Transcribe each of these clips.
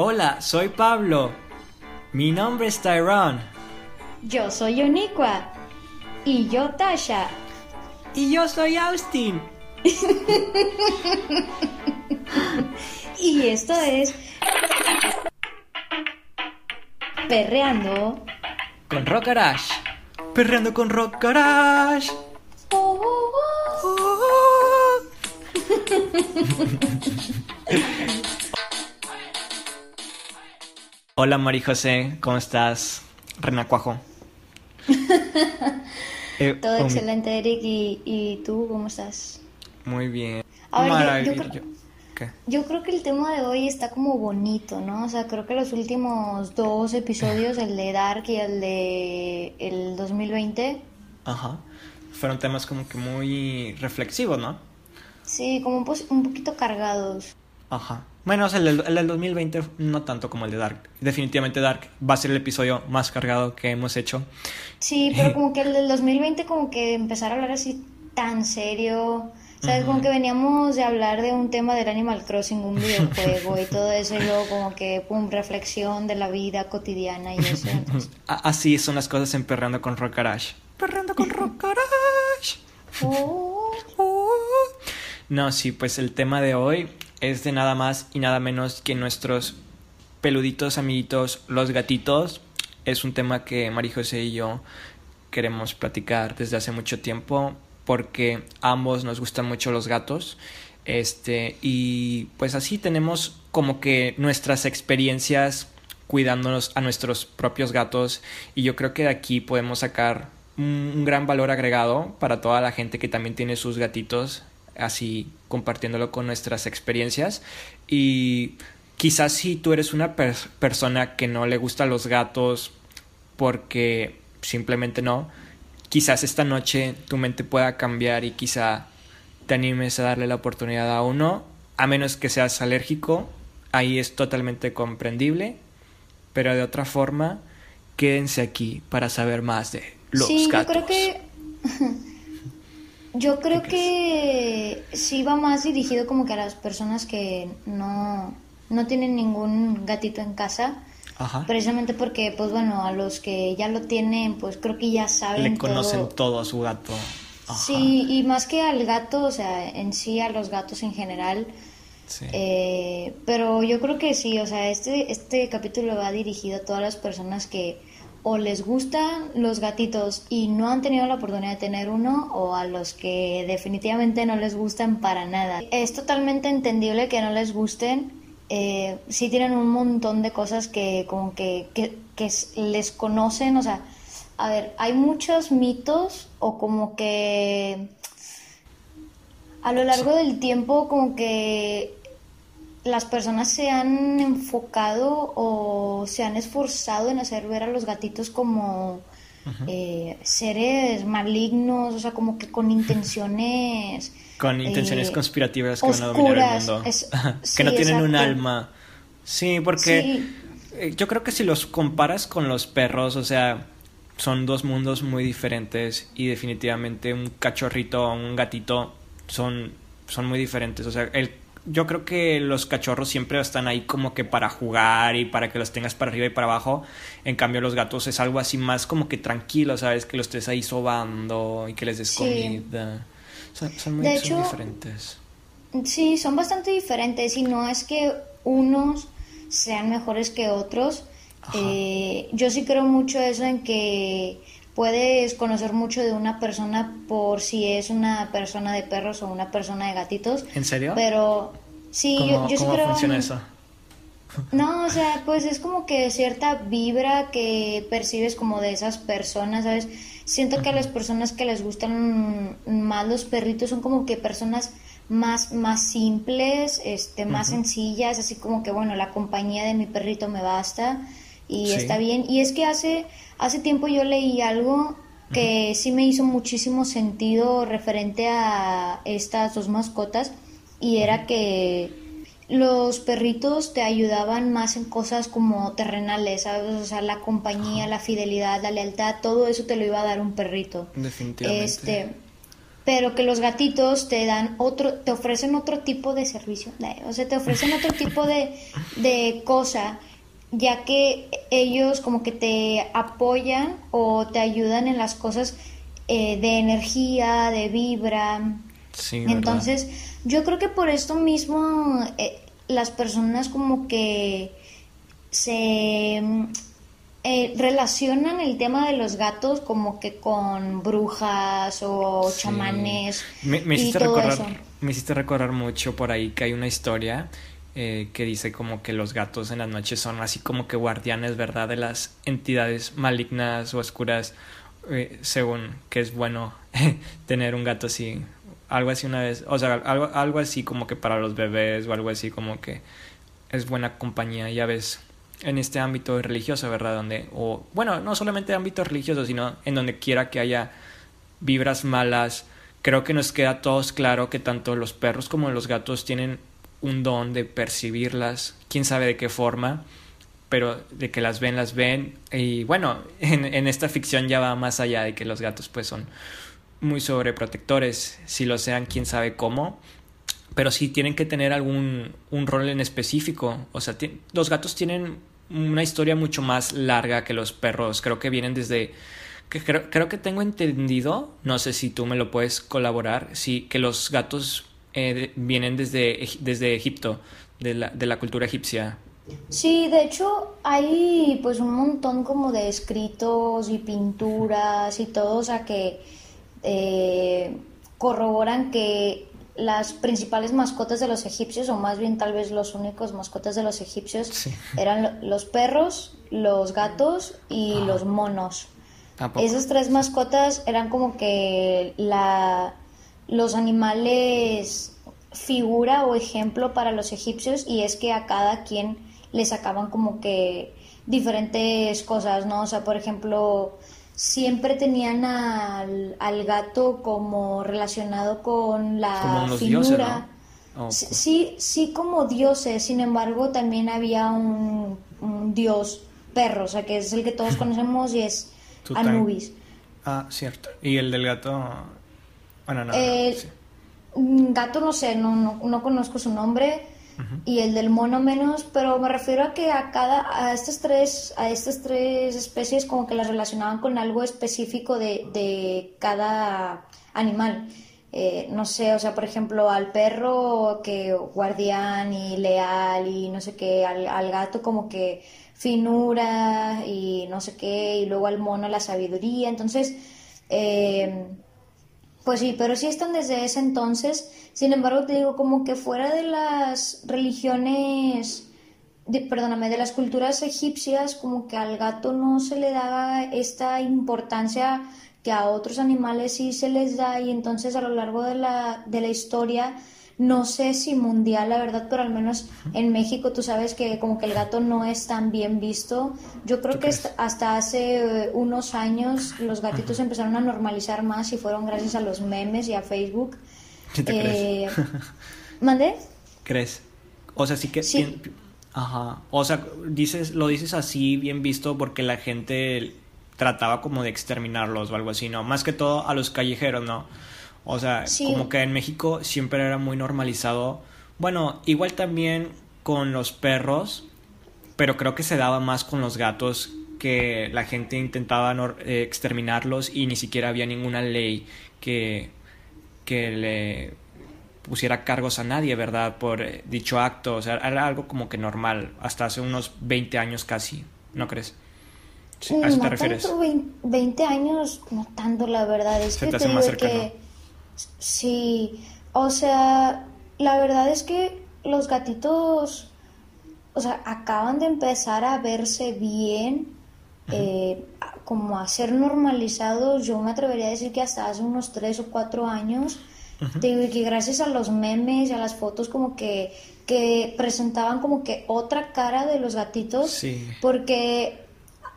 Hola, soy Pablo. Mi nombre es Tyrone. Yo soy Oniqua. Y yo Tasha. Y yo soy Austin. y esto es Perreando con Rock Garage. Perreando con Rock Garage. Oh, oh, oh. Hola Mari José, ¿cómo estás? Renacuajo. Eh, Todo excelente, Eric. ¿Y, tú cómo estás? Muy bien. yo, creo, que el tema de hoy está como bonito, ¿no? O sea, creo que los últimos dos episodios, el de Dark y el de el 2020... Ajá. Fueron temas como que muy reflexivos, ¿no? Sí, como un, un poquito cargados. Ajá. Bueno, el, del, 2020 no tanto como el de Dark. Definitivamente Dark va a ser el episodio más cargado que hemos hecho. Sí, pero como que el del 2020 como que empezar a hablar así tan serio. ¿Sabes? Como que veníamos de hablar de un tema del Animal Crossing, un videojuego y todo eso, y luego como que, pum, reflexión de la vida cotidiana y eso. Así son las cosas en Perrando con Rock Garage. Perrando con Rock Garage. Oh. Oh. No, sí, pues el tema de hoy es de nada más y nada menos que nuestros peluditos amiguitos, los gatitos. Es un tema que María José y yo queremos platicar desde hace mucho tiempo porque ambos nos gustan mucho los gatos. Este, y pues así tenemos como que nuestras experiencias cuidándonos a nuestros propios gatos y yo creo que de aquí podemos sacar un gran valor agregado para toda la gente que también tiene sus gatitos así compartiéndolo con nuestras experiencias y quizás si tú eres una persona que no le gusta los gatos porque simplemente no, quizás esta noche tu mente pueda cambiar y quizá te animes a darle la oportunidad a uno, a menos que seas alérgico, ahí es totalmente comprendible, pero de otra forma, quédense aquí para saber más de los gatos. Yo creo que Yo creo que sí va más dirigido como que a las personas que no, no tienen ningún gatito en casa. Ajá. Precisamente porque, pues bueno, a los que ya lo tienen, pues creo que ya saben. Le conocen todo, a su gato. Sí, y más que al gato, o sea, en sí a los gatos en general. Sí. Eh, pero yo creo que sí, o sea, este, este capítulo va dirigido a todas las personas que o les gustan los gatitos y no han tenido la oportunidad de tener uno o a los que definitivamente no les gustan para nada. Es totalmente entendible que no les gusten. Eh, sí tienen un montón de cosas que como que, que, que les conocen, o sea, a ver, hay muchos mitos o como que a lo largo del tiempo como que las personas se han enfocado o se han esforzado en hacer ver a los gatitos como eh, seres malignos, o sea, como que con intenciones... Con intenciones eh, conspirativas que van a dominar el mundo. que no tienen un alma. Sí, porque eh, yo creo que si los comparas con los perros, o sea, son dos mundos muy diferentes y definitivamente un cachorrito o un gatito son, son muy diferentes. O sea, el yo creo que los cachorros siempre están ahí como que para jugar y para que los tengas para arriba y para abajo. En cambio, los gatos es algo así más como que tranquilo, ¿sabes? Que los estés ahí sobando y que les des comida. Son, muy diferentes. Sí, son bastante diferentes y no es que unos sean mejores que otros. Eh, yo sí creo mucho eso en que puedes conocer mucho de una persona por si es una persona de perros o una persona de gatitos. ¿En serio? Pero sí, yo, sí creo... funciona eso? No, o sea, pues es como que cierta vibra que percibes como de esas personas, ¿sabes? Siento que a las personas que les gustan más los perritos son como que personas más, más simples, este, más sencillas, así como que, bueno, la compañía de mi perrito me basta y está bien. Y es que hace, hace tiempo yo leí algo que sí me hizo muchísimo sentido referente a estas dos mascotas y era que los perritos te ayudaban más en cosas como terrenales, O sea, la compañía, la fidelidad, la lealtad, todo eso te lo iba a dar un perrito. Definitivamente. Este, pero que los gatitos te dan otro, te ofrecen otro tipo de servicio, o sea, te ofrecen otro tipo de, de cosa, ya que ellos como que te apoyan o te ayudan en las cosas eh, de energía, de vibra. Sí, Entonces, yo creo que por esto mismo eh, las personas como que se eh, relacionan el tema de los gatos como que con brujas o chamanes. Me, hiciste recordar, me hiciste recordar mucho por ahí que hay una historia eh, que dice como que los gatos en las noches son así como que guardianes, ¿verdad? De las entidades malignas o oscuras, eh, según que es bueno tener un gato así. Algo así una vez, o sea, algo, algo así como que para los bebés o algo así como que es buena compañía, ya ves en este ámbito religioso, ¿verdad? Donde, o bueno, no solamente ámbito religioso, sino en donde quiera que haya vibras malas, creo que nos queda a todos claro que tanto los perros como los gatos tienen un don de percibirlas, quién sabe de qué forma, pero de que las ven, las ven. Y bueno, en, esta ficción ya va más allá de que los gatos pues son muy sobreprotectores, si lo sean, quién sabe cómo, pero sí tienen que tener algún un rol en específico. O sea, los gatos tienen una historia mucho más larga que los perros. Creo que vienen desde... Creo, creo que tengo entendido, no sé si tú me lo puedes colaborar, sí, que los gatos eh, vienen desde, desde Egipto, de la, de la cultura egipcia. Sí, de hecho hay pues un montón como de escritos y pinturas y todo, o sea que eh, corroboran que las principales mascotas de los egipcios, o más bien tal vez los únicos mascotas de los egipcios, eran los perros, los gatos y ah. los monos. Esas tres mascotas eran como que la, los animales figura o ejemplo para los egipcios y es que a cada quien le sacaban como que diferentes cosas, ¿no? O sea, por ejemplo, siempre tenían al, al gato como relacionado con la figura. Sí, sí como dioses, sin embargo también había un, dios perro, o sea que es el que todos conocemos y es Anubis. Ah, cierto. ¿Y el del gato? Bueno, no. Gato no sé, no, no, no conozco su nombre y el del mono menos, pero me refiero a que a cada a estas tres a estas tres especies como que las relacionaban con algo específico de, de cada animal. Eh, no sé, o sea, por ejemplo, al perro que guardián y leal y no sé qué, al, al gato como que finura y no sé qué, y luego al mono la sabiduría. Entonces, eh, pues sí, pero sí están desde ese entonces. Sin embargo, te digo, como que fuera de las religiones, perdóname, de las culturas egipcias, como que al gato no se le daba esta importancia que a otros animales sí se les da y entonces a lo largo de la, de la historia no sé si mundial, la verdad, pero al menos en México tú sabes que como que el gato no es tan bien visto. Yo creo que hasta hace eh, unos años los gatitos empezaron a normalizar más y fueron gracias a los memes y a Facebook. ¿Qué te crees? Eh, ¿Mandé? ¿Crees? O sea, sí que... Sí. Ajá. O sea, dices, lo dices así bien visto porque la gente trataba como de exterminarlos o algo así, ¿no? Más que todo a los callejeros, ¿no? O sea, como que en México siempre era muy normalizado. Bueno, igual también con los perros, pero creo que se daba más con los gatos que la gente intentaba eh, exterminarlos y ni siquiera había ninguna ley que, que le pusiera cargos a nadie, ¿verdad? Por eh, dicho acto. O sea, era algo como que normal, hasta hace unos 20 años casi, ¿no crees? ¿A eso te refieres? 20 años, no tanto, la verdad. Es que te, digo que Sí, o sea, la verdad es que los gatitos, o sea, acaban de empezar a verse bien, eh, como a ser normalizados, yo me atrevería a decir que hasta hace unos tres o cuatro años, digo, que gracias a los memes y a las fotos como que, que presentaban como que otra cara de los gatitos, porque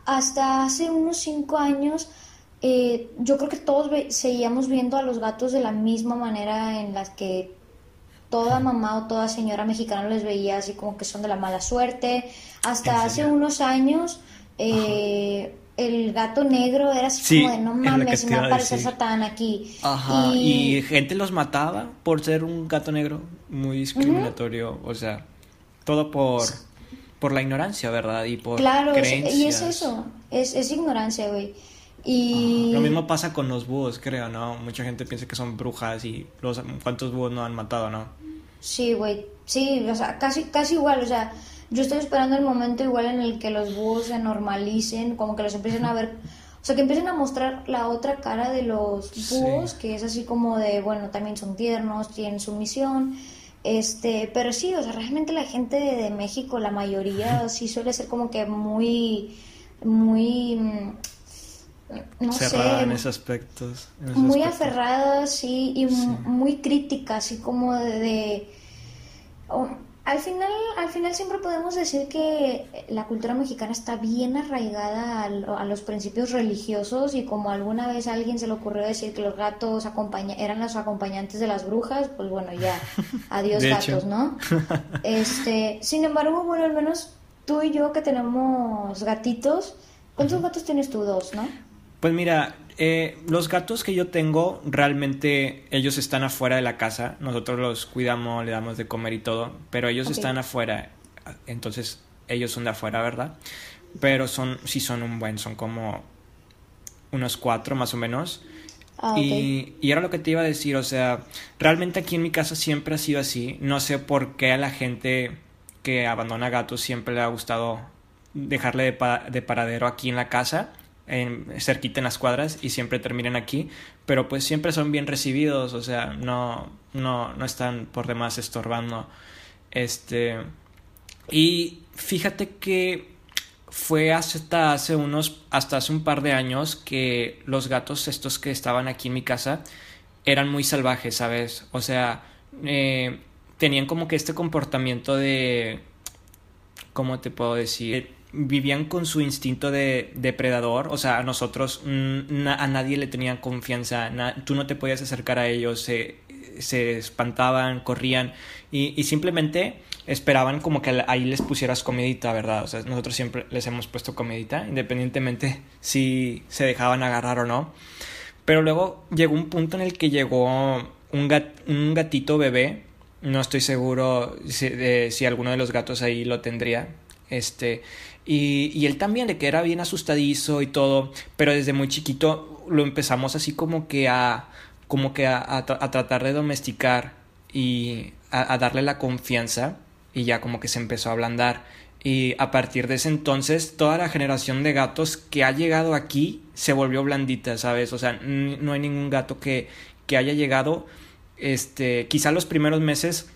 hasta hace unos cinco años eh, yo creo que todos seguíamos viendo a los gatos de la misma manera en la que toda mamá o toda señora mexicana les veía así como que son de la mala suerte. Hasta hace unos años eh, el gato negro era así como de no mames, me va a aparecer Satán aquí. Ajá, y... gente los mataba por ser un gato negro, muy discriminatorio, o sea, todo por, por la ignorancia, ¿verdad? Y por Claro, y es eso, es, es ignorancia, güey. Y... Lo mismo pasa con los búhos, creo, ¿no? Mucha gente piensa que son brujas y los cuántos búhos no han matado, ¿no? Sí, güey, sí, o sea, casi, casi igual, o sea, yo estoy esperando el momento igual en el que los búhos se normalicen, como que los empiecen a ver, o sea, que empiecen a mostrar la otra cara de los búhos, que es así como de, bueno, también son tiernos, tienen su misión, este, pero sí, o sea, realmente la gente de, México, la mayoría sí suele ser como que muy, muy mm, no Cerrada en esos aspectos. muy aferrada, sí, y muy crítica, así como de... al, final, al final siempre podemos decir que la cultura mexicana está bien arraigada a, los principios religiosos y como alguna vez a alguien se le ocurrió decir que los gatos acompaña, eran los acompañantes de las brujas, pues bueno, ya, adiós gatos, ¿no? Este, sin embargo, bueno, al menos tú y yo que tenemos gatitos, ¿cuántos gatos tienes tú? Dos, ¿no? Pues mira, eh, los gatos que yo tengo, realmente ellos están afuera de la casa. Nosotros los cuidamos, le damos de comer y todo, pero ellos están afuera. Entonces, ellos son de afuera, ¿verdad? Pero son, sí son un buen, son como unos cuatro más o menos. Ah, y, y, era lo que te iba a decir, o sea, realmente aquí en mi casa siempre ha sido así. No sé por qué a la gente que abandona gatos siempre le ha gustado dejarle de, de paradero aquí en la casa en, cerquita en las cuadras y siempre terminan aquí, pero pues siempre son bien recibidos, o sea, no, no, no están por demás estorbando. Este, y fíjate que fue hasta hace unos, hasta hace un par de años que los gatos estos que estaban aquí en mi casa eran muy salvajes, ¿sabes? O sea, eh, tenían como que este comportamiento de, ¿cómo te puedo decir? Vivían con su instinto de depredador, o sea, a nosotros mm, a nadie le tenían confianza, tú no te podías acercar a ellos, se, espantaban, corrían y, simplemente esperaban como que ahí les pusieras comidita, ¿verdad? O sea, nosotros siempre les hemos puesto comidita, independientemente si se dejaban agarrar o no. Pero luego llegó un punto en el que llegó un, un gatito bebé, no estoy seguro si, si alguno de los gatos ahí lo tendría, este, y, y él también, de que era bien asustadizo y todo, pero desde muy chiquito lo empezamos así como que a, como que a, a, tratar de domesticar y a, a, darle la confianza y ya como que se empezó a ablandar. Y a partir de ese entonces, toda la generación de gatos que ha llegado aquí se volvió blandita, ¿sabes? O sea, no hay ningún gato que, que haya llegado, este, quizá los primeros meses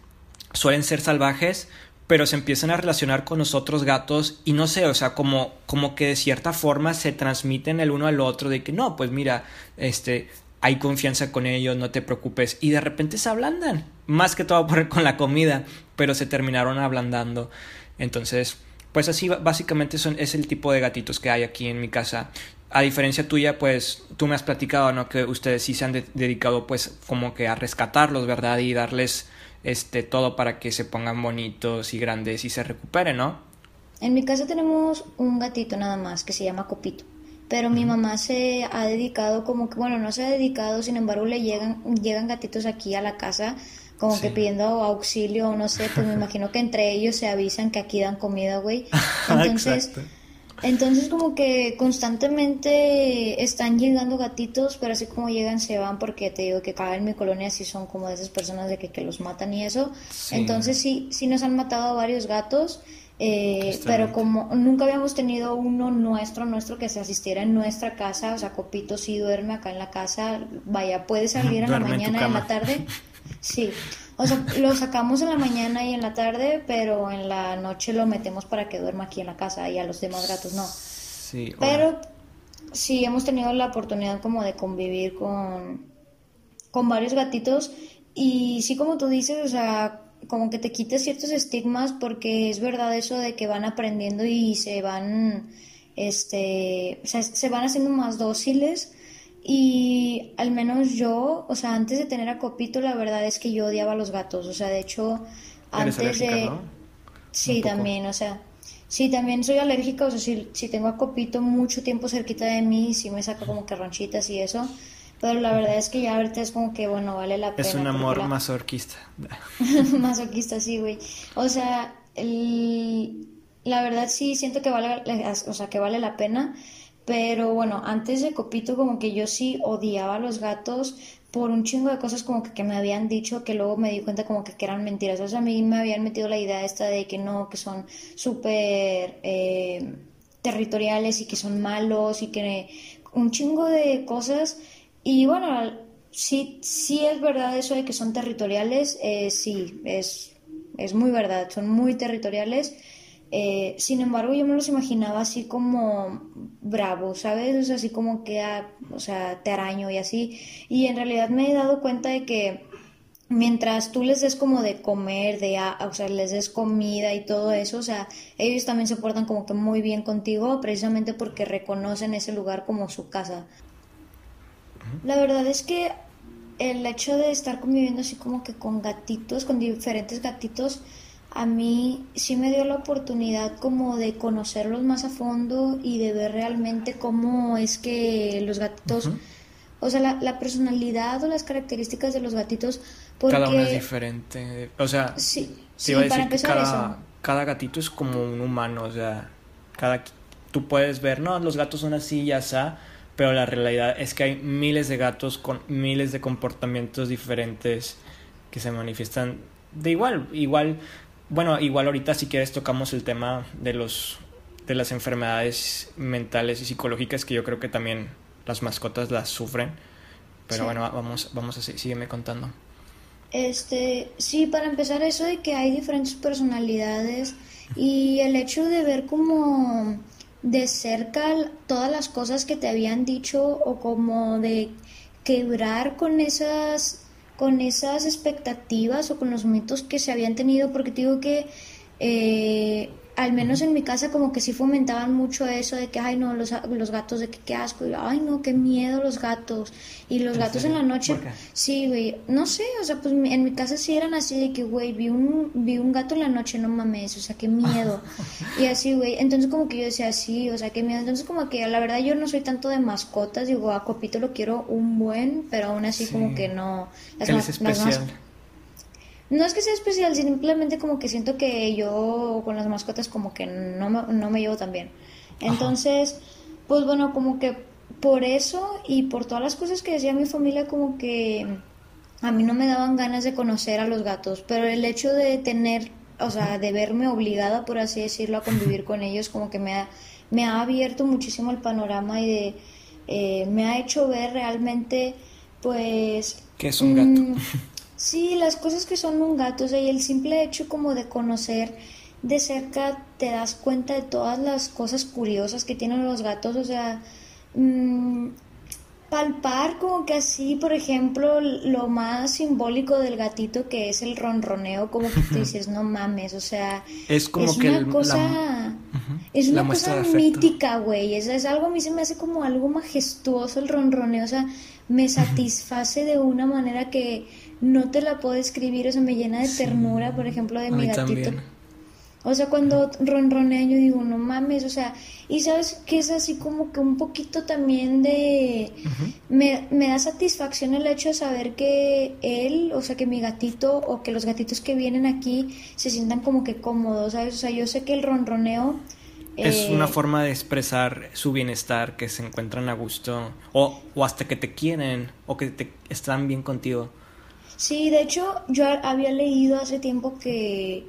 suelen ser salvajes, pero se empiezan a relacionar con los otros gatos y no sé, o sea, como, como que de cierta forma se transmiten el uno al otro de que no, pues mira, este, hay confianza con ellos, no te preocupes, y de repente se ablandan, más que todo por, con la comida, pero se terminaron ablandando. Entonces, pues así básicamente son, es el tipo de gatitos que hay aquí en mi casa. A diferencia tuya, pues tú me has platicado, ¿no? Que ustedes sí se han dedicado pues como que a rescatarlos, ¿verdad? Y darles este, todo para que se pongan bonitos y grandes y se recuperen, ¿no? En mi casa tenemos un gatito nada más que se llama Copito. Pero mi mamá se ha dedicado como que, bueno, no se ha dedicado, sin embargo le llegan, llegan gatitos aquí a la casa como que pidiendo auxilio o no sé, pues me imagino que entre ellos se avisan que aquí dan comida, güey. Entonces, entonces como que constantemente están llegando gatitos, pero así como llegan se van porque te digo que acá en mi colonia sí son como de esas personas de que, que los matan y eso. Entonces sí, sí nos han matado a varios gatos. Eh, pero como nunca habíamos tenido uno nuestro, nuestro que se asistiera en nuestra casa, o sea, Copito sí duerme acá en la casa, vaya, puede salir en la mañana, y en la tarde. Sí, o sea, lo sacamos en la mañana y en la tarde, pero en la noche lo metemos para que duerma aquí en la casa y a los demás gatos no. Sí. Pero sí hemos tenido la oportunidad como de convivir con, con varios gatitos y sí como tú dices, o sea, como que te quites ciertos estigmas porque es verdad eso de que van aprendiendo y se van, este, o sea, se van haciendo más dóciles y al menos yo, o sea, antes de tener a Copito, la verdad es que yo odiaba a los gatos. O sea, de hecho, antes de... Sí, también, o sea. Sí, también soy alérgica, o sea, si, si tengo a Copito mucho tiempo cerquita de mí, sí me saca como que ronchitas y eso. Pero la verdad es que ya ahorita es como que, bueno, vale la pena. Es un amor masoquista. masoquista, sí, güey. O sea, el... la verdad sí siento que vale, o sea, que vale la pena. Pero bueno, antes de Copito como que yo sí odiaba a los gatos por un chingo de cosas como que, me habían dicho que luego me di cuenta como que, que, eran mentiras. O sea, a mí me habían metido la idea esta de que no, que son súper eh, territoriales y que son malos y que un chingo de cosas. Y bueno, sí, sí es verdad eso de que son territoriales, eh, sí, es, es muy verdad, son muy territoriales eh, sin embargo, yo me los imaginaba así como bravos, ¿sabes? así como que, ah, o sea, te araño y así. Y en realidad me he dado cuenta de que mientras tú les des como de comer, de, ah, o sea, les des comida y todo eso, o sea, ellos también se portan como que muy bien contigo, precisamente porque reconocen ese lugar como su casa. La verdad es que el hecho de estar conviviendo así como que con gatitos, con diferentes gatitos, a mí sí me dio la oportunidad como de conocerlos más a fondo y de ver realmente cómo es que los gatitos, o sea, la, personalidad o las características de los gatitos. Porque... Cada uno es diferente. O sea, sí, sí para empezar cada, cada gatito es como un humano, o sea, cada tú puedes ver, no, los gatos son así y así, pero la realidad es que hay miles de gatos con miles de comportamientos diferentes que se manifiestan de igual, igual bueno, igual ahorita si quieres tocamos el tema de los de las enfermedades mentales y psicológicas que yo creo que también las mascotas las sufren. Pero bueno, vamos vamos a sígueme contando. Este, sí, para empezar eso de que hay diferentes personalidades y el hecho de ver como de cerca todas las cosas que te habían dicho o como de quebrar con esas con esas expectativas o con los mitos que se habían tenido, porque digo que eh, al menos en mi casa como que sí fomentaban mucho eso de que, ay no, los, los gatos, de que qué asco, y ay no, qué miedo los gatos. Y los gatos en la noche, sí, güey, no sé, o sea, pues en mi casa sí eran así de que, güey, vi un, vi un gato en la noche, no mames, o sea, qué miedo. y así, güey, entonces como que yo decía, sí, o sea, qué miedo. Entonces como que la verdad yo no soy tanto de mascotas, digo, a Copito lo quiero un buen, pero aún así como que no. Las, es especial. No es que sea especial, simplemente como que siento que yo con las mascotas como que no me, no me llevo tan bien. Entonces, pues bueno, como que por eso y por todas las cosas que decía mi familia, como que a mí no me daban ganas de conocer a los gatos, pero el hecho de tener, o sea, de verme obligada, por así decirlo, a convivir con ellos, como que me ha, me ha abierto muchísimo el panorama y de, eh, me ha hecho ver realmente, pues... ¿Qué es un gato? Mm, Sí, las cosas que son un gato, o sea, y el simple hecho como de conocer de cerca te das cuenta de todas las cosas curiosas que tienen los gatos, o sea, mmm, palpar como que así, por ejemplo, lo más simbólico del gatito que es el ronroneo, como que tú dices, no mames, o sea, es como que una cosa, es una cosa mítica, güey, es, es algo, a mí se me hace como algo majestuoso el ronroneo, o sea, me satisface de una manera que no te la puedo describir, o sea, me llena de ternura, por ejemplo, de mi gatito. O sea, cuando ronronea yo digo, no mames, o sea, y sabes que es así como que un poquito también de... me, me, da satisfacción el hecho de saber que él, o sea, que mi gatito o que los gatitos que vienen aquí se sientan como que cómodos, ¿sabes? O sea, yo sé que el ronroneo... Es una eh, forma de expresar su bienestar, que se encuentran a gusto, o, o hasta que te quieren, o que te, están bien contigo. Sí, de hecho yo había leído hace tiempo que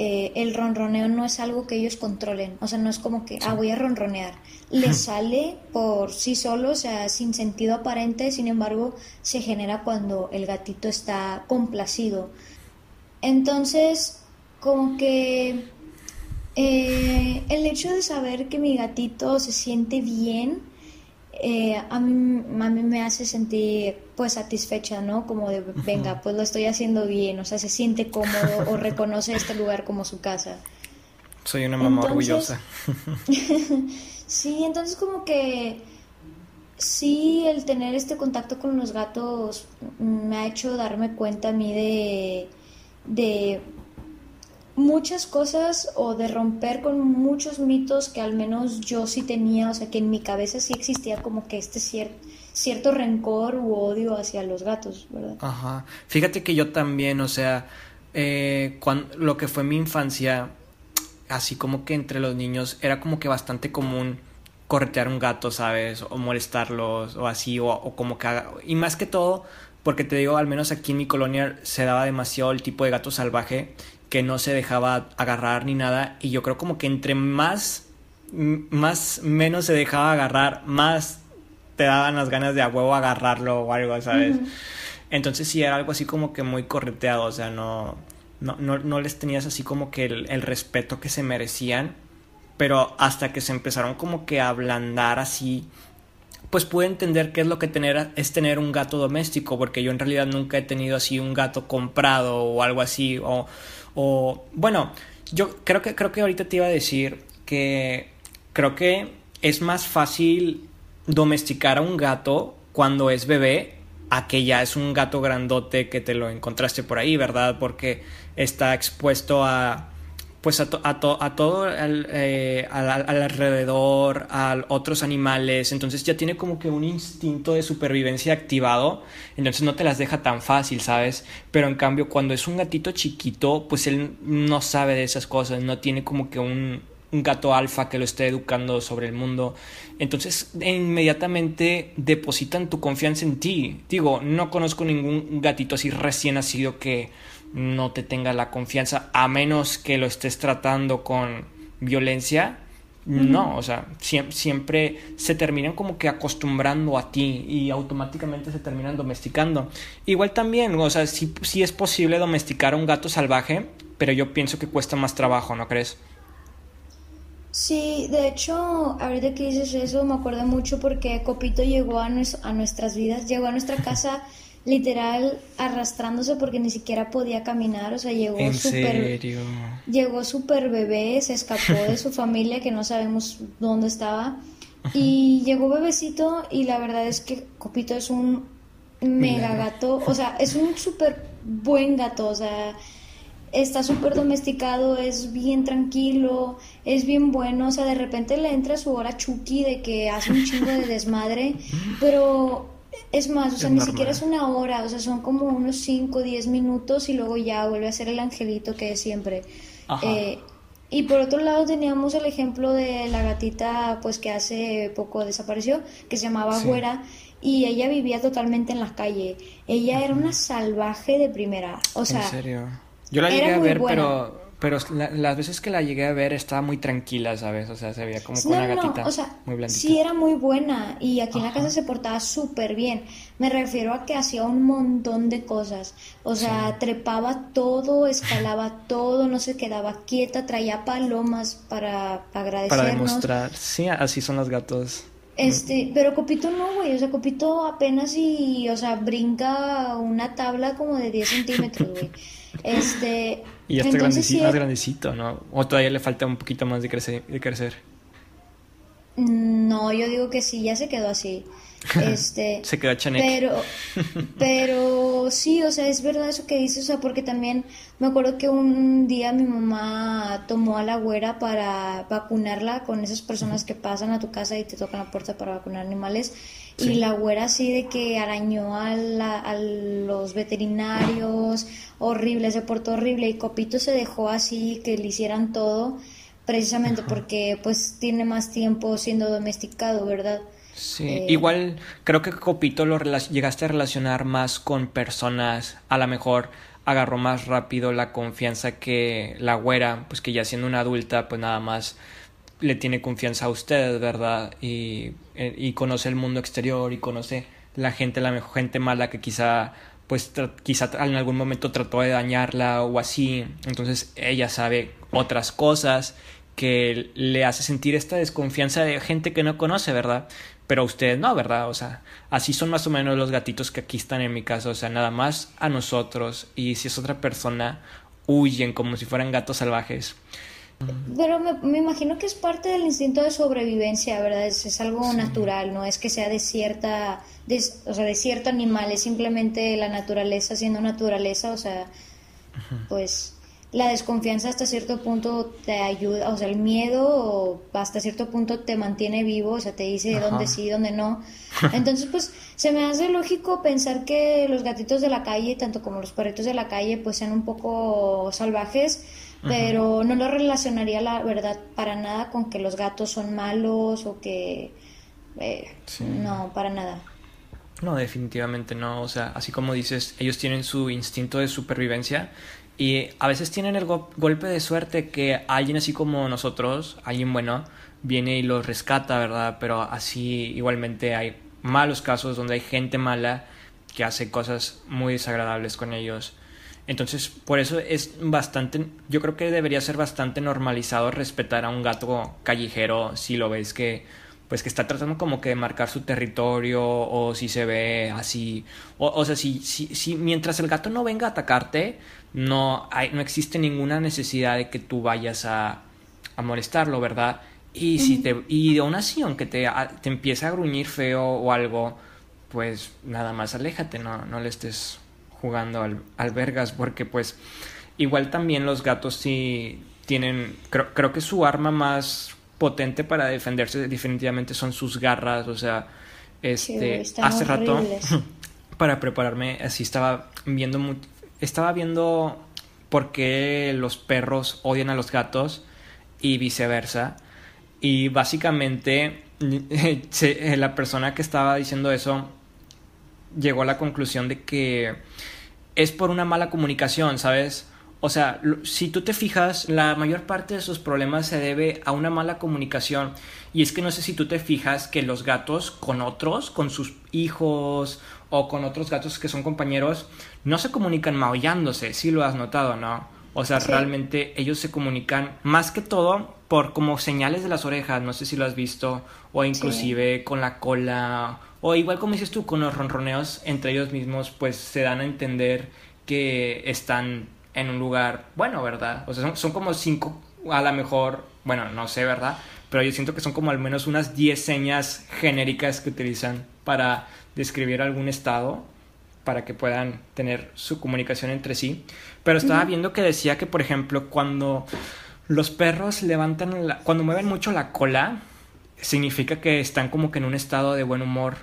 eh, el ronroneo no es algo que ellos controlen, o sea, no es como que, ah, voy a ronronear. Les sale por sí solo, o sea, sin sentido aparente, sin embargo, se genera cuando el gatito está complacido. Entonces, como que eh, el hecho de saber que mi gatito se siente bien, eh, a, mí, a mí me hace sentir pues satisfecha, ¿no? Como de, venga, pues lo estoy haciendo bien, o sea, se siente cómodo o reconoce este lugar como su casa. Soy una mamá orgullosa. sí, entonces como que sí, el tener este contacto con los gatos me ha hecho darme cuenta a mí de, de muchas cosas o de romper con muchos mitos que al menos yo sí tenía, o sea, que en mi cabeza sí existía como que este cierto rencor u odio hacia los gatos, ¿verdad? Ajá. Fíjate que yo también, o sea, eh, lo que fue mi infancia, así como que entre los niños, era como que bastante común corretear un gato, ¿sabes? O molestarlos, o así, o, o como que... Y más que todo, porque te digo, al menos aquí en mi colonia se daba demasiado el tipo de gato salvaje que no se dejaba agarrar ni nada y yo creo como que entre más más menos se dejaba agarrar, más te daban las ganas de a huevo agarrarlo o algo, ¿sabes? Entonces sí era algo así como que muy correteado, o sea, no, no, no, les tenías así como que el, el, respeto que se merecían, pero hasta que se empezaron como que a ablandar así, pues pude entender qué es lo que tener, es tener un gato doméstico, porque yo en realidad nunca he tenido así un gato comprado o algo así, o o, bueno, yo creo que, creo que ahorita te iba a decir que creo que es más fácil domesticar a un gato cuando es bebé a que ya es un gato grandote que te lo encontraste por ahí, ¿verdad? Porque está expuesto a pues a, a, a todo al, eh, alrededor, a otros animales, entonces ya tiene como que un instinto de supervivencia activado, entonces no te las deja tan fácil, ¿sabes? Pero en cambio cuando es un gatito chiquito, pues él no sabe de esas cosas, no tiene como que un, un gato alfa que lo esté educando sobre el mundo. Entonces, inmediatamente depositan tu confianza en ti. Digo, no conozco ningún gatito así recién nacido que no te tenga la confianza, a menos que lo estés tratando con violencia. No, o sea, siempre, se terminan como que acostumbrando a ti y automáticamente se terminan domesticando. Igual también, o sea, sí, sí es posible domesticar a un gato salvaje, pero yo pienso que cuesta más trabajo, ¿no crees? Sí, de hecho, ahorita que dices eso, me acuerdo mucho porque Copito llegó a, a nuestras vidas, llegó a nuestra casa literal arrastrándose porque ni siquiera podía caminar, o sea, llegó súper llegó súper bebé, se escapó de su familia que no sabemos dónde estaba y llegó bebecito y la verdad es que Copito es un mega gato, o sea, es un súper buen gato, o sea, está súper domesticado, es bien tranquilo, es bien bueno, o sea, de repente le entra su hora Chucky de que hace un chingo de desmadre, pero es más, o sea, ni siquiera es una hora, o sea, son como unos 5 o 10 minutos y luego ya vuelve a ser el angelito que es siempre. Eh, y por otro lado teníamos el ejemplo de la gatita, pues que hace poco desapareció, que se llamaba Güera, y ella vivía totalmente en la calle. Ella era una salvaje de primera, o sea... ¿En serio? Yo la llegué a ver, pero pero las veces que la llegué a ver estaba muy tranquila, ¿sabes? O sea, se veía como con una gatita o sea, muy blandita. Sí, era muy buena y aquí en la casa se portaba súper bien. Me refiero a que hacía un montón de cosas. O sea, trepaba todo, escalaba todo, no se quedaba quieta, traía palomas para agradecernos. Para demostrar. Sí, así son los gatos. Este, pero Copito no, güey, o sea, Copito apenas y, o sea, brinca una tabla como de 10 centímetros, güey. Este, y ya está grandecito, más grandecito, ¿no? ¿O todavía le falta un poquito más de crecer? De crecer? No, yo digo que sí, ya se quedó así. Este, se quedó chaneque. Pero, pero sí, o sea, es verdad eso que dices, o sea, porque también me acuerdo que un día mi mamá tomó a la güera para vacunarla con esas personas que pasan a tu casa y te tocan la puerta para vacunar animales. Y la güera así de que arañó a, a los veterinarios, horrible, se portó horrible. Y Copito se dejó así que le hicieran todo precisamente porque pues tiene más tiempo siendo domesticado, ¿verdad? Sí, eh, igual creo que Copito lo llegaste a relacionar más con personas, a lo mejor agarró más rápido la confianza que la güera, pues que ya siendo una adulta, pues nada más le tiene confianza a ustedes, ¿verdad? Y, eh, y conoce el mundo exterior y conoce la gente, la mejor gente mala que quizá pues quizá en algún momento trató de dañarla o así, entonces ella sabe otras cosas que le hace sentir esta desconfianza de gente que no conoce, ¿verdad? Pero ustedes no, ¿verdad? O sea, así son más o menos los gatitos que aquí están en mi casa, o sea, nada más a nosotros y si es otra persona, huyen como si fueran gatos salvajes. Pero me, imagino que es parte del instinto de sobrevivencia, ¿verdad? Es, algo natural, no es que sea de cierta, o sea, de cierto animal, es simplemente la naturaleza siendo naturaleza, o sea, pues la desconfianza hasta cierto punto te ayuda, o sea, el miedo hasta cierto punto te mantiene vivo, o sea, te dice dónde sí, dónde no. Entonces, pues se me hace lógico pensar que los gatitos de la calle, tanto como los perritos de la calle, pues sean un poco salvajes, pero no lo relacionaría la verdad para nada con que los gatos son malos o que... Eh, no, para nada. No, definitivamente no. O sea, así como dices, ellos tienen su instinto de supervivencia y a veces tienen el golpe de suerte que alguien así como nosotros, alguien bueno, viene y los rescata, ¿verdad? Pero así igualmente hay malos casos donde hay gente mala que hace cosas muy desagradables con ellos. Entonces, por eso es bastante, yo creo que debería ser bastante normalizado respetar a un gato callejero si lo ves que pues que está tratando como que de marcar su territorio o si se ve así o, o sea si, si, si mientras el gato no venga a atacarte no, hay, no existe ninguna necesidad de que tú vayas a, a molestarlo, ¿verdad? Y, si te, y aún así, aunque te, te empiece a gruñir feo o algo, pues nada más aléjate, no, no le estés jugando al, albergas, porque pues igual también los gatos sí tienen, creo, creo que su arma más potente para defenderse definitivamente son sus garras, o sea, este, hace rato, para prepararme, así estaba viendo estaba viendo por qué los perros odian a los gatos y viceversa. Y básicamente la persona que estaba diciendo eso llegó a la conclusión de que es por una mala comunicación, ¿sabes? O sea, si tú te fijas, la mayor parte de sus problemas se debe a una mala comunicación. Y es que no sé si tú te fijas que los gatos con otros, con sus hijos o con otros gatos que son compañeros, no se comunican maullándose, si lo has notado, ¿no? O sea, realmente ellos se comunican más que todo por como señales de las orejas, no sé si lo has visto, o inclusive con la cola, o igual como dices tú, con los ronroneos entre ellos mismos, pues se dan a entender que están en un lugar bueno, ¿verdad? O sea, son, son como cinco, a lo mejor, bueno, no sé, ¿verdad? Pero yo siento que son como al menos unas diez señas genéricas que utilizan para describir algún estado para que puedan tener su comunicación entre sí. Pero estaba viendo que decía que, por ejemplo, cuando los perros levantan, la, cuando mueven mucho la cola, significa que están como que en un estado de buen humor,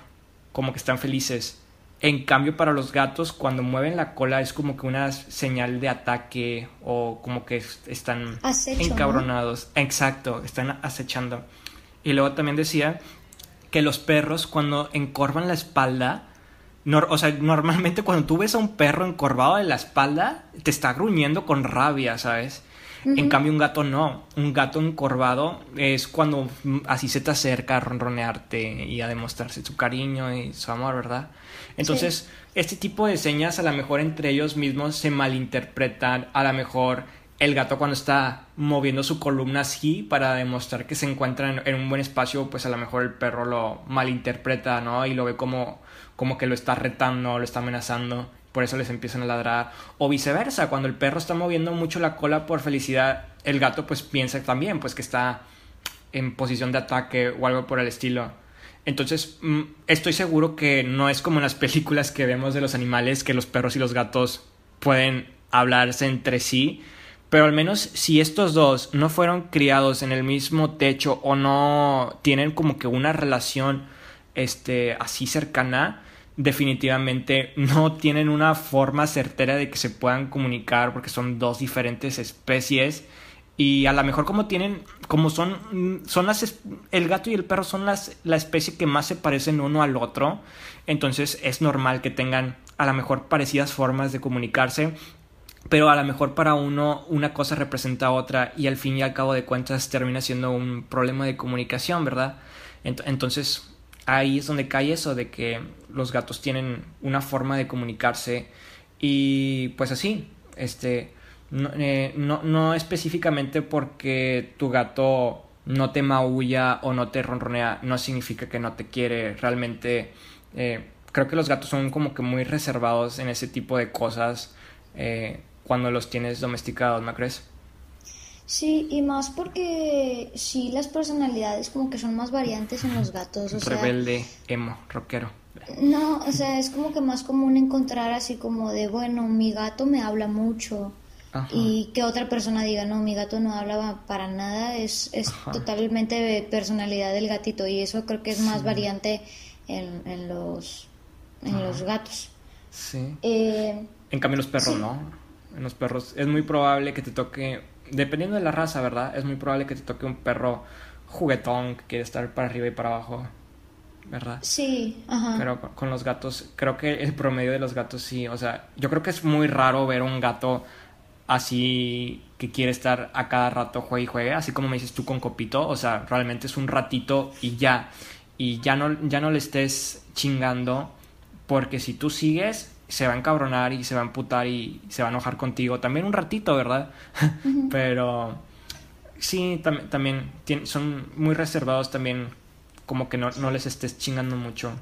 como que están felices. En cambio, para los gatos, cuando mueven la cola es como que una señal de ataque o como que están encabronados. Exacto, están acechando. Y luego también decía que los perros cuando encorvan la espalda, o sea, normalmente cuando tú ves a un perro encorvado de la espalda, te está gruñendo con rabia, ¿sabes? En cambio, un gato no. Un gato encorvado es cuando así se te acerca a ronronearte y a demostrarse su cariño y su amor, ¿verdad? Entonces, este tipo de señas a lo mejor entre ellos mismos se malinterpretan, a lo mejor el gato cuando está moviendo su columna así para demostrar que se encuentra en, un buen espacio, pues a lo mejor el perro lo malinterpreta, ¿no? Y lo ve como, como que lo está retando, lo está amenazando, por eso les empiezan a ladrar. O viceversa, cuando el perro está moviendo mucho la cola por felicidad, el gato pues piensa también, pues que está en posición de ataque o algo por el estilo. Entonces, mm, estoy seguro que no es como en las películas que vemos de los animales, que los perros y los gatos pueden hablarse entre sí, pero al menos si estos dos no fueron criados en el mismo techo o no tienen como que una relación este así cercana, definitivamente no tienen una forma certera de que se puedan comunicar porque son dos diferentes especies y a lo mejor como tienen como son son las el gato y el perro son las la especie que más se parecen uno al otro entonces es normal que tengan a lo mejor parecidas formas de comunicarse pero a lo mejor para uno una cosa representa otra y al fin y al cabo de cuentas termina siendo un problema de comunicación, ¿verdad? Entonces ahí es donde cae eso de que los gatos tienen una forma de comunicarse y pues así, este, no, eh, no, específicamente porque tu gato no te maulla o no te ronronea, no significa que no te quiere, realmente eh, creo que los gatos son como que muy reservados en ese tipo de cosas. Eh, cuando los tienes domesticados, ¿no crees? Sí, y más porque sí las personalidades como que son más variantes en los gatos. O Rebelde, emo, rockero. No, o sea, es como que más común encontrar así como de, bueno, mi gato me habla mucho. y que otra persona diga, no, mi gato no hablaba para nada, es, es totalmente personalidad del gatito y eso creo que es más variante en, en los, en los gatos. Sí. Eh, en cambio los perros no. En los perros es muy probable que te toque, dependiendo de la raza, ¿verdad? Es muy probable que te toque un perro juguetón que quiere estar para arriba y para abajo, ¿verdad? Sí, ajá. Pero con los gatos, creo que el promedio de los gatos sí, o sea, yo creo que es muy raro ver un gato así que quiere estar a cada rato juegue y juegue, así como me dices tú con Copito, o sea, realmente es un ratito y ya, y ya no, ya no le estés chingando, porque si tú sigues, se va a encabronar y se va a emputar y se va a enojar contigo, también un ratito, ¿verdad? Pero sí, también son muy reservados también, como que no, no les estés chingando mucho.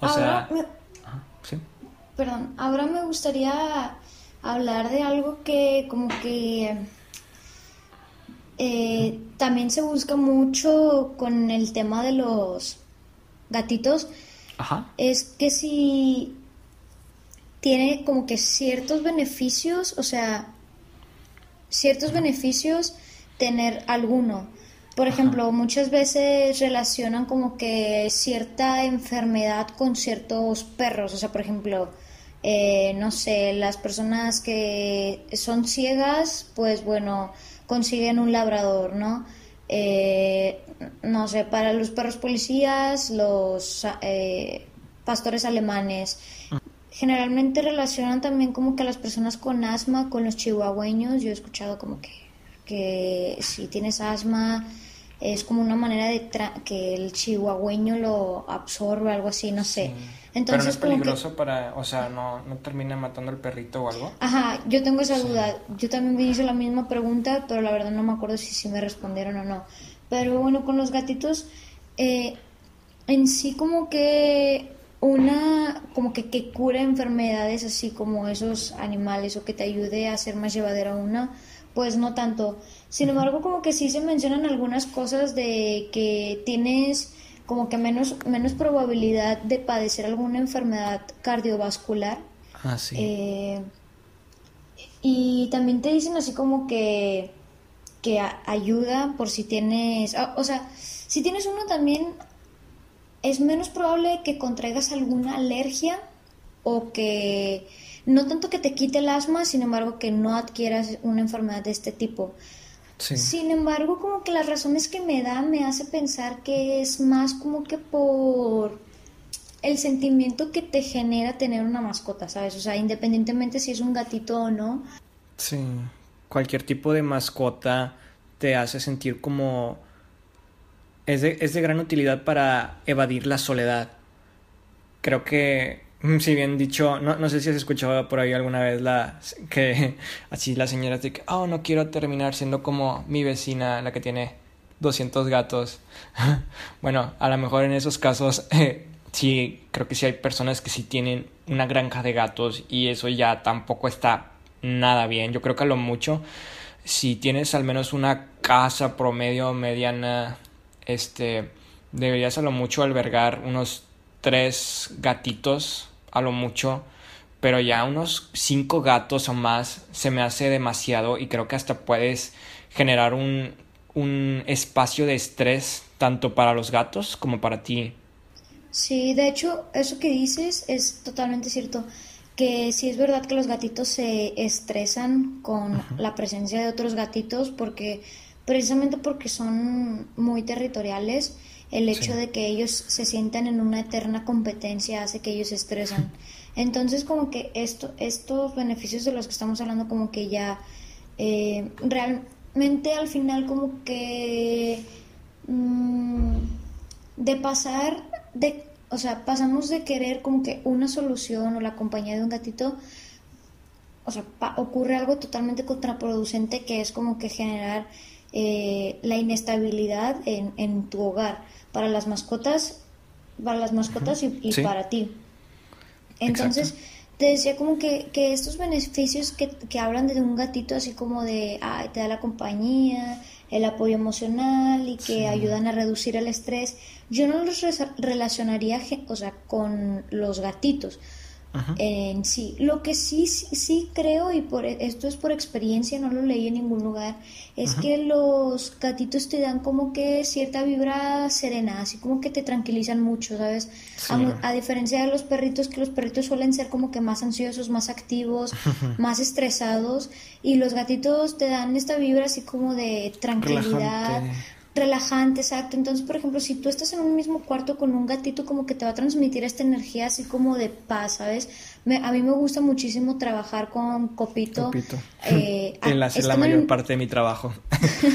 O sea... ¿sí? Perdón, ahora me gustaría hablar de algo que como que eh, también se busca mucho con el tema de los gatitos. Es que si tiene como que ciertos beneficios, o sea, ciertos beneficios tener alguno. Por ejemplo, muchas veces relacionan como que cierta enfermedad con ciertos perros. O sea, por ejemplo, eh, no sé, las personas que son ciegas, pues bueno, consiguen un labrador, ¿no? Eh, no sé, para los perros policías, los eh, pastores alemanes. Generalmente relacionan también como que a las personas con asma con los chihuahueños. Yo he escuchado como que, que si tienes asma es como una manera de que el chihuahueño lo absorbe, algo así, no sé. Entonces, Pero no es peligroso para, o sea, no, no termina matando al perrito o algo. Ajá, yo tengo esa duda. Yo también me hice la misma pregunta, pero la verdad no me acuerdo si, si me respondieron o no. Pero bueno, con los gatitos, eh, en sí como que una, como que, que cura enfermedades así como esos animales o que te ayude a hacer más llevadera una, pues no tanto. Sin embargo, como que sí se mencionan algunas cosas de que tienes como que menos, menos probabilidad de padecer alguna enfermedad cardiovascular. Ah, sí. Eh, y también te dicen así como que, que ayuda por si tienes, o sea, si tienes uno también es menos probable que contraigas alguna alergia o que no tanto que te quite el asma, sin embargo que no adquieras una enfermedad de este tipo. Sin embargo, como que las razones que me da me hace pensar que es más como que por el sentimiento que te genera tener una mascota, ¿sabes? O sea, independientemente si es un gatito o no. Sí, cualquier tipo de mascota te hace sentir como... Es de, es de gran utilidad para evadir la soledad. Creo que Mm, si bien dicho, no, no sé si has escuchado por ahí alguna vez la que así las señoras de que, oh, no quiero terminar siendo como mi vecina, la que tiene 200 gatos. bueno, a lo mejor en esos casos, eh, sí, creo que sí hay personas que sí tienen una granja de gatos y eso ya tampoco está nada bien. Yo creo que a lo mucho, si tienes al menos una casa promedio mediana, este, deberías a lo mucho albergar unos tres gatitos a lo mucho, pero ya unos cinco gatos o más se me hace demasiado y creo que hasta puedes generar un, un espacio de estrés tanto para los gatos como para ti. Sí, de hecho, eso que dices es totalmente cierto. Que sí es verdad que los gatitos se estresan con la presencia de otros gatitos porque precisamente porque son muy territoriales el hecho de que ellos se sientan en una eterna competencia hace que ellos se estresan. Entonces, como que esto, estos beneficios de los que estamos hablando, como que ya eh, realmente al final, como que mm, de pasar, de, o sea, pasamos de querer como que una solución o la compañía de un gatito, o sea, ocurre algo totalmente contraproducente que es como que generar eh, la inestabilidad en, en tu hogar para las mascotas, para las mascotas y, para ti. Entonces, te decía como que, que estos beneficios que, que, hablan de un gatito así como de, ay, te da la compañía, el apoyo emocional y que ayudan a reducir el estrés, yo no los relacionaría, o sea, con los gatitos, en sí. Lo que sí, sí, creo, y por esto es por experiencia, no lo leí en ningún lugar, es que los gatitos te dan como que cierta vibra serena, así como que te tranquilizan mucho, ¿sabes? A, diferencia de los perritos, que los perritos suelen ser como que más ansiosos, más activos, más estresados, y los gatitos te dan esta vibra así como de tranquilidad relajante, exacto. Entonces, por ejemplo, si tú estás en un mismo cuarto con un gatito, como que te va a transmitir esta energía así como de paz, ¿sabes? A mí me gusta muchísimo trabajar con Copito. Copito. Eh, la mayor parte de mi trabajo.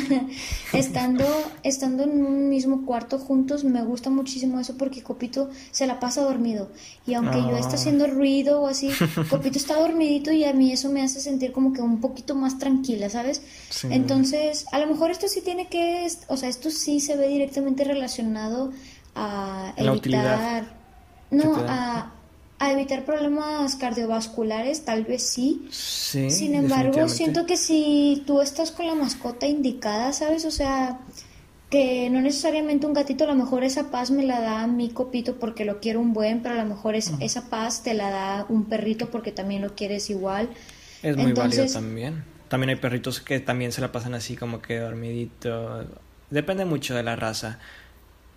estando, estando en un mismo cuarto juntos, me gusta muchísimo eso porque Copito se la pasa dormido. Y aunque yo esté ah. haciendo ruido o así, Copito está dormidito y a mí eso me hace sentir como que un poquito más tranquila, ¿sabes? Entonces, a lo mejor esto sí tiene que, o sea, esto sí se ve directamente relacionado a evitar... No, a, a evitar problemas cardiovasculares, tal vez sí. Sí. Sin embargo, siento que si tú estás con la mascota indicada, ¿sabes? O sea, que no necesariamente un gatito, a lo mejor esa paz me la da mi copito porque lo quiero un buen, pero a lo mejor es, esa paz te la da un perrito porque también lo quieres igual. Es muy válido también. También hay perritos que también se la pasan así como que dormidito. Depende mucho de la raza.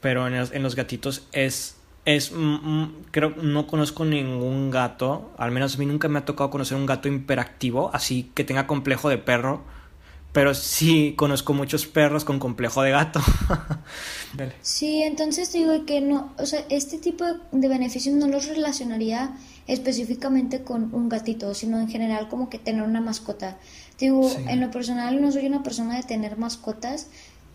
Pero en en los gatitos es es mm, mm, creo no conozco ningún gato al menos a mí nunca me ha tocado conocer un gato hiperactivo así que tenga complejo de perro pero sí conozco muchos perros con complejo de gato. Sí entonces digo que no o sea este tipo de beneficios no los relacionaría específicamente con un gatito sino en general como que tener una mascota. Digo en lo personal no soy una persona de tener mascotas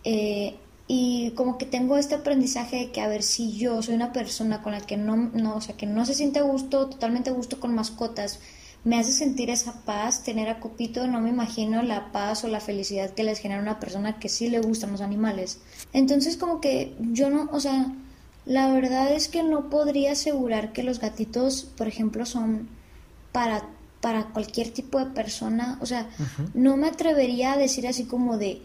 eh, y como que tengo este aprendizaje de que a ver si yo soy una persona con la que no, no, o sea, que no se siente a gusto, totalmente a gusto con mascotas, me hace sentir esa paz, tener a Copito, no me imagino la paz o la felicidad que les genera a una persona que sí le gustan los animales. Entonces como que yo no, o sea, la verdad es que no podría asegurar que los gatitos, por ejemplo, son para para cualquier tipo de persona, o sea, no me atrevería a decir así como de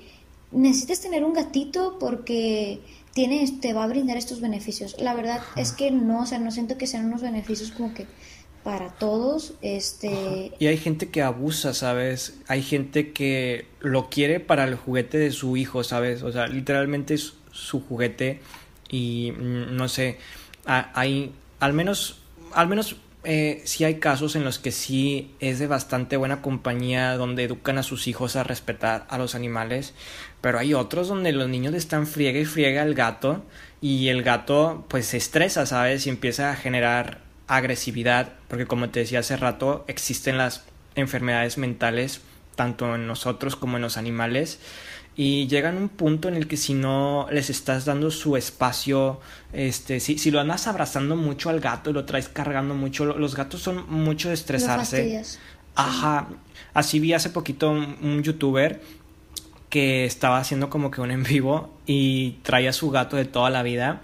necesitas tener un gatito porque tiene, te va a brindar estos beneficios. La verdad es que no, o sea, no siento que sean unos beneficios como que para todos, este... Y hay gente que abusa, ¿sabes? Hay gente que lo quiere para el juguete de su hijo, ¿sabes? O sea, literalmente es su juguete y mm, no sé, hay al menos, al menos eh, sí hay casos en los que sí es de bastante buena compañía donde educan a sus hijos a respetar a los animales, pero hay otros donde los niños están friega y friega al gato y el gato pues se estresa, ¿sabes? Y empieza a generar agresividad, porque como te decía hace rato, existen las enfermedades mentales tanto en nosotros como en los animales y llegan a un punto en el que si no les estás dando su espacio, este, si, si lo andas abrazando mucho al gato y lo traes cargando mucho, los gatos son mucho de estresarse. Ajá, así vi hace poquito un, youtuber que estaba haciendo como que un en vivo y traía a su gato de toda la vida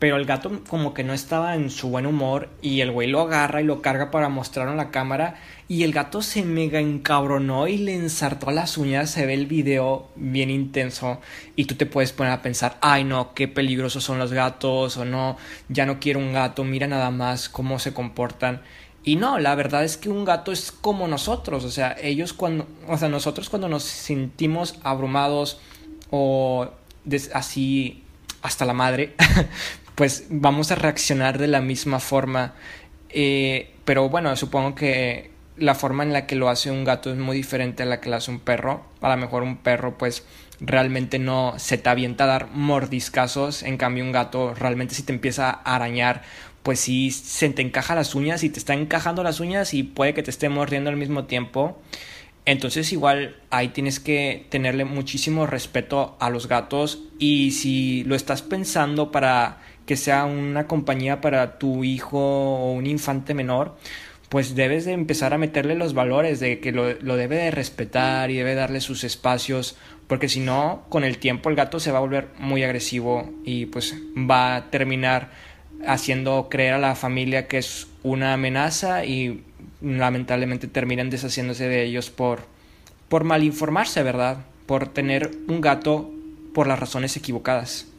pero el gato como que no estaba en su buen humor y el güey lo agarra y lo carga para mostrarlo en la cámara y el gato se mega encabronó y le ensartó las uñas, se ve el video bien intenso y tú te puedes poner a pensar, ay no, qué peligrosos son los gatos o no, ya no quiero un gato, mira nada más cómo se comportan. Y no, la verdad es que un gato es como nosotros, o sea, ellos cuando, o sea, nosotros cuando nos sentimos abrumados o así hasta la madre, pues vamos a reaccionar de la misma forma. Eh, pero bueno, supongo que la forma en la que lo hace un gato es muy diferente a la que lo hace un perro. A lo mejor un perro pues realmente no se te avienta a dar mordiscazos, en cambio un gato realmente si te empieza a arañar pues sí se te encaja las uñas y te está encajando las uñas y puede que te esté mordiendo al mismo tiempo. Entonces igual ahí tienes que tenerle muchísimo respeto a los gatos y si lo estás pensando para que sea una compañía para tu hijo o un infante menor, pues debes de empezar a meterle los valores de que lo, debe de respetar y debe darle sus espacios, porque si no, con el tiempo el gato se va a volver muy agresivo y pues va a terminar haciendo creer a la familia que es una amenaza y lamentablemente terminan deshaciéndose de ellos por, por informarse ¿verdad? Por tener un gato por las razones equivocadas.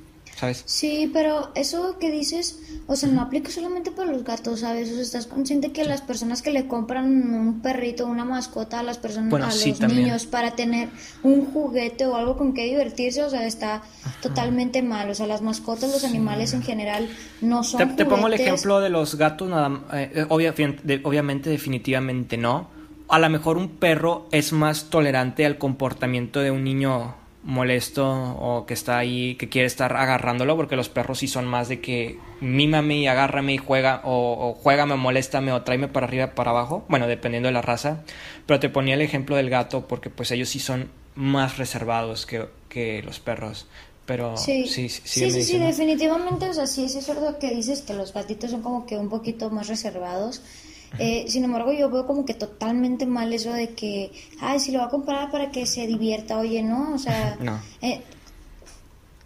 ¿Sabes? Sí, pero eso que dices, o sea, no aplica solamente para los gatos, ¿sabes? O sea, estás consciente que las personas que le compran un perrito, una mascota a las personas, a los niños para tener un juguete o algo con que divertirse, o sea, está totalmente mal. O sea, las mascotas, los animales en general no son. Te, te pongo el ejemplo de los gatos, nada, eh, obviamente, definitivamente no. A lo mejor un perro es más tolerante al comportamiento de un niño molesto o que está ahí, que quiere estar agarrándolo, porque los perros sí son más de que mímame y agárrame y juega, o, o juégame, moléstame o tráeme para arriba, para abajo, bueno, dependiendo de la raza, pero te ponía el ejemplo del gato porque pues ellos sí son más reservados que, que los perros. Pero sí, sí, sí, sí, sí, sí, definitivamente, o sea, sí, es cierto que dices que los gatitos son como que un poquito más reservados, eh, sin embargo, yo veo como que totalmente mal eso de que, ay, si lo va a comprar para que se divierta, oye, ¿no? O sea, eh,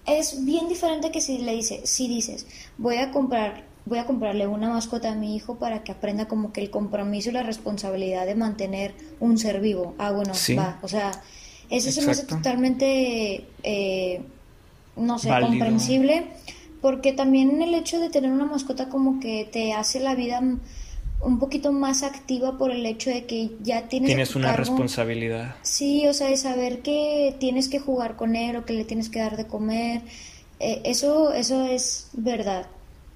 es bien diferente que si le dices, si dices, voy a comprar, voy a comprarle una mascota a mi hijo para que aprenda como que el compromiso y la responsabilidad de mantener un ser vivo. Ah, bueno, va, o sea, eso se me hace totalmente, eh, no sé, comprensible, porque también el hecho de tener una mascota como que te hace la vida un poquito más activa por el hecho de que ya tienes... Tienes una responsabilidad. Sí, o sea, de saber que tienes que jugar con él o que le tienes que dar de comer. Eh, eso, eso es verdad.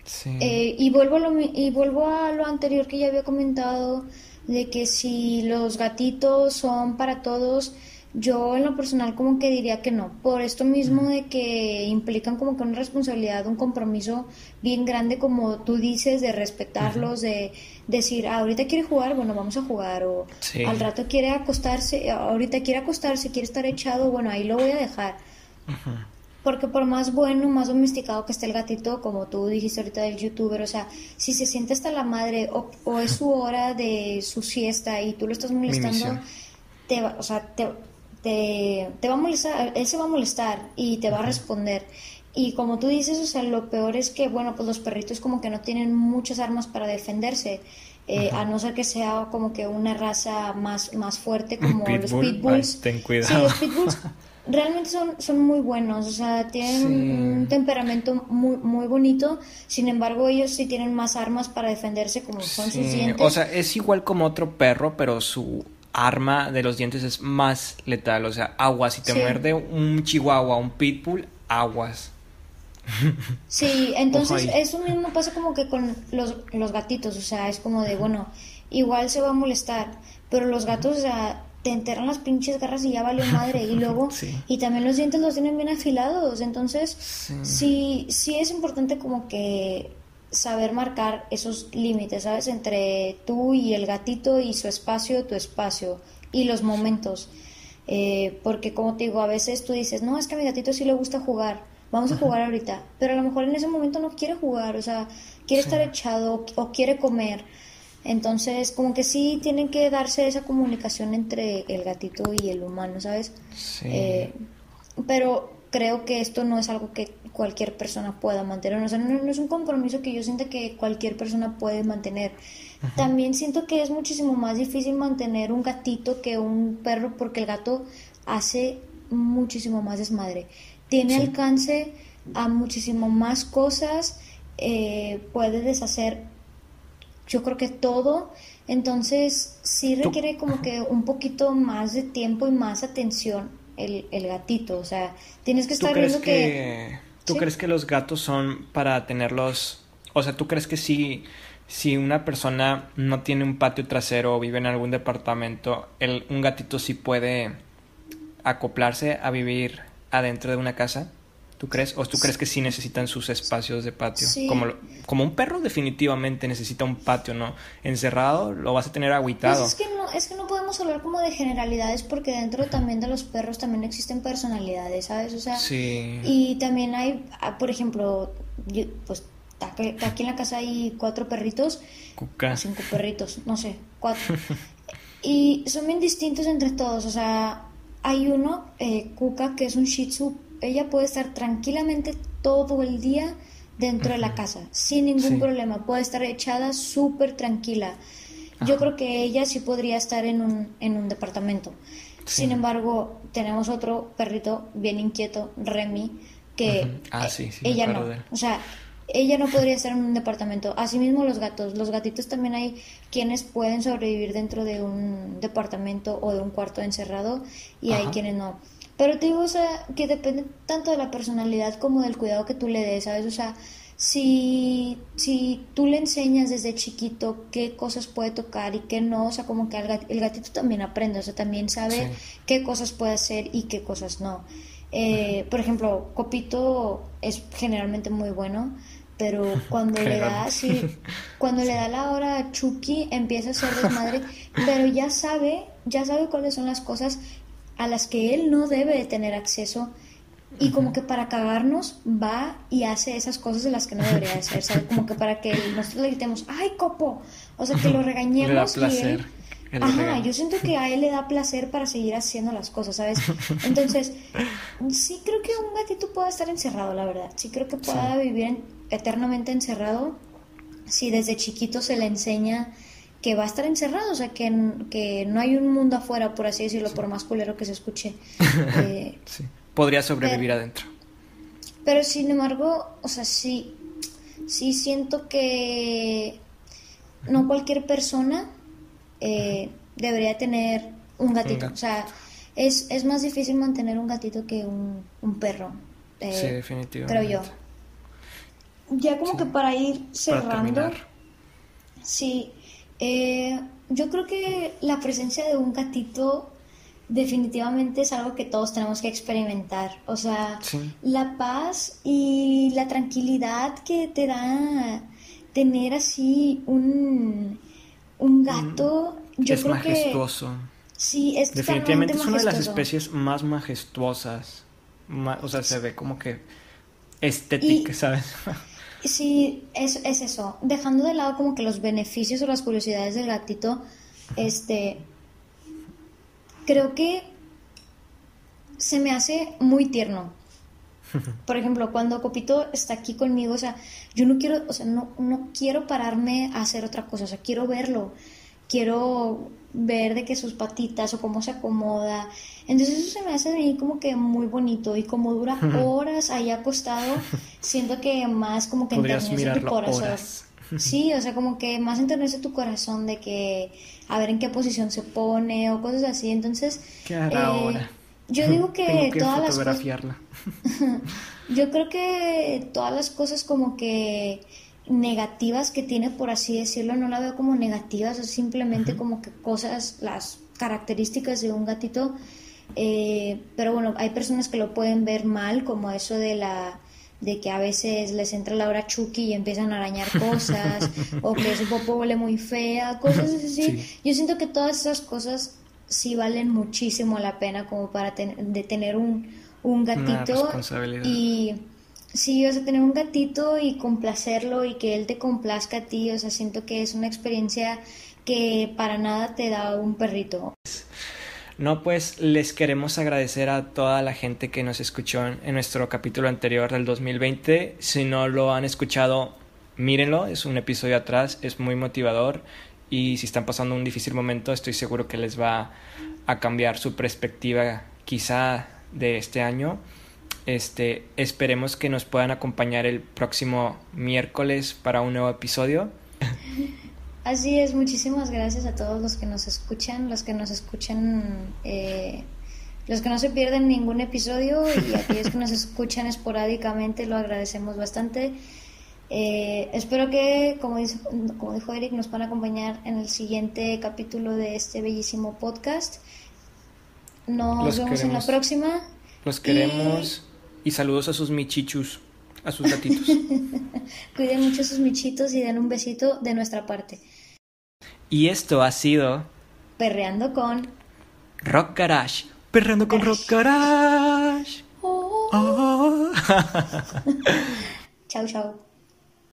Sí. Eh, y, vuelvo a lo, y vuelvo a lo anterior que ya había comentado, de que si los gatitos son para todos, yo en lo personal como que diría que no, por esto mismo de que implican como que una responsabilidad, un compromiso bien grande como tú dices, de respetarlos, de decir, ah, ahorita quiere jugar, bueno, vamos a jugar, o al rato quiere acostarse, ahorita quiere acostarse, quiere estar echado, bueno, ahí lo voy a dejar. Porque por más bueno, más domesticado que esté el gatito, como tú dijiste ahorita del youtuber, o sea, si se siente hasta la madre o, o es su hora de su siesta y tú lo estás molestando, te va, o sea, te, te, te va a molestar, él se va a molestar y te va a responder. Y como tú dices, o sea, lo peor es que, bueno, pues los perritos como que no tienen muchas armas para defenderse, eh, a no ser que sea como que una raza más, más fuerte como los pitbulls. ten cuidado. Sí, los pitbulls realmente son, son muy buenos, o sea, tienen un temperamento muy, muy bonito, sin embargo ellos sí tienen más armas para defenderse como son sus dientes. O sea, es igual como otro perro, pero su arma de los dientes es más letal. O sea, aguas. Si te muerde un chihuahua, un pitbull, aguas. Sí, entonces eso mismo pasa como que con los, los gatitos. O sea, es como de, bueno, igual se va a molestar. Pero los gatos, o sea, te enterran las pinches garras y ya valió madre. Y luego, y también los dientes los tienen bien afilados. Entonces, sí, sí es importante como que saber marcar esos límites, ¿sabes? Entre tú y el gatito y su espacio, tu espacio y los momentos. Eh, porque como te digo, a veces tú dices, no, es que a mi gatito sí le gusta jugar, vamos a jugar ahorita, pero a lo mejor en ese momento no quiere jugar, o sea, quiere estar echado o, quiere comer. Entonces, como que sí tienen que darse esa comunicación entre el gatito y el humano, ¿sabes? Sí. Eh, pero creo que esto no es algo que cualquier persona pueda mantener. O sea, no, es un compromiso que yo sienta que cualquier persona puede mantener. También siento que es muchísimo más difícil mantener un gatito que un perro porque el gato hace muchísimo más desmadre. Tiene alcance a muchísimo más cosas, eh, puede deshacer yo creo que todo. Entonces sí requiere como que un poquito más de tiempo y más atención el, el gatito. O sea, tienes que estar viendo que... ¿Tú crees que los gatos son para tenerlos... O sea, ¿tú crees que si, si una persona no tiene un patio trasero o vive en algún departamento, el, un gatito sí puede acoplarse a vivir adentro de una casa? ¿Tú crees? ¿O tú crees que sí necesitan sus espacios de patio? Como, como un perro definitivamente necesita un patio, ¿no? Encerrado lo vas a tener agüitado. Pues es, que no, es que no podemos hablar como de generalidades porque dentro también de los perros también existen personalidades, ¿sabes? O sea, sí. y también hay, ah, por ejemplo, pues aquí en la casa hay cuatro perritos. Cuca. Cinco perritos, no sé, cuatro. y son bien distintos entre todos, o sea, hay uno, eh, Cuca, que es un Shih Tzu ella puede estar tranquilamente todo el día dentro de la casa, sin ningún problema. Puede estar echada súper tranquila. Yo creo que ella sí podría estar en un, en un departamento. Sin embargo, tenemos otro perrito bien inquieto, Remy, que ah, sí, sí, ella no. O sea, ella no podría estar en un departamento. Asimismo los gatos. Los gatitos también hay quienes pueden sobrevivir dentro de un departamento o de un cuarto encerrado y hay quienes no. Pero te digo, o sea, que depende tanto de la personalidad como del cuidado que tú le des, ¿sabes? O sea, si, si tú le enseñas desde chiquito qué cosas puede tocar y qué no, o sea, como que el, gatito también aprende, o sea, también sabe qué cosas puede hacer y qué cosas no. Eh, por ejemplo, Copito es generalmente muy bueno, pero cuando le da cuando le da la hora a Chucky empieza a ser desmadre, pero ya sabe, ya sabe cuáles son las cosas a las que él no debe de tener acceso y como que para cagarnos va y hace esas cosas de las que no debería hacer, ¿sabes? Como que para que nosotros le gritemos, ¡ay, copo! O sea, que lo regañemos y él... Ajá, yo siento que a él le da placer para seguir haciendo las cosas, ¿sabes? Entonces, sí creo que un gatito pueda estar encerrado, la verdad. Sí creo que pueda vivir eternamente encerrado si desde chiquito se le enseña que va a estar encerrado, o sea, que, que no hay un mundo afuera, por así decirlo, por más culero que se escuche. Eh, sí. Podría sobrevivir adentro. Pero sin embargo, o sea, sí, sí siento que no cualquier persona eh, debería tener un gatito. O sea, es, es, más difícil mantener un gatito que un, un perro. Eh, sí, definitivamente. Creo yo. Ya como que para ir cerrando. sí, eh, yo creo que la presencia de un gatito definitivamente es algo que todos tenemos que experimentar. O sea, la paz y la tranquilidad que te da tener así un, un gato, mm, yo es creo majestuoso. sí, es definitivamente es una de las especies más majestuosas. o sea, se ve como que estética, ¿sabes? Sí, es, es eso. Dejando de lado como que los beneficios o las curiosidades del gatito, este, creo que se me hace muy tierno. Por ejemplo, cuando Copito está aquí conmigo, o sea, yo no quiero, o sea, no, no quiero pararme a hacer otra cosa, o sea, quiero verlo, quiero ver de que sus patitas o cómo se acomoda. Entonces eso se me hace de como que muy bonito y como dura horas ahí acostado, siento que más como que enternece tu corazón. Sí, o sea, como que más enternece tu corazón de que a ver en qué posición se pone o cosas así. Entonces, ¿Qué hará eh, ahora? Yo digo que, todas las cosas. yo creo que todas las cosas como que negativas que tiene, por así decirlo, no la veo como negativas, es simplemente como que cosas, las características de un gatito. Eh, pero bueno, hay personas que lo pueden ver mal, como eso de la de que a veces les entra la hora Chucky y empiezan a arañar cosas, o que su popo huele muy fea, cosas así. Yo siento que todas esas cosas sí valen muchísimo la pena como para de tener un, un gatito y sí, o sea, tener un gatito y complacerlo y que él te complazca a ti, o sea, siento que es una experiencia que para nada te da un perrito. No, pues les queremos agradecer a toda la gente que nos escuchó en, nuestro capítulo anterior del 2020. Si no lo han escuchado, mírenlo, es un episodio atrás, es muy motivador y si están pasando un difícil momento, estoy seguro que les va a cambiar su perspectiva quizá de este año. Este, esperemos que nos puedan acompañar el próximo miércoles para un nuevo episodio. Así es, muchísimas gracias a todos los que nos escuchan, los que nos escuchan, eh, los que no se pierden ningún episodio y aquellos que nos escuchan esporádicamente, lo agradecemos bastante. Eh, espero que, como, como dijo Eric, nos van a acompañar en el siguiente capítulo de este bellísimo podcast. Nos vemos en la próxima. Los queremos y, y saludos a sus michichus a sus gatitos. Cuiden mucho a sus michitos y den un besito de nuestra parte. Y esto ha sido Perreando con Rock Garage. Perreando con Rock Garage. Oh. chau, chau.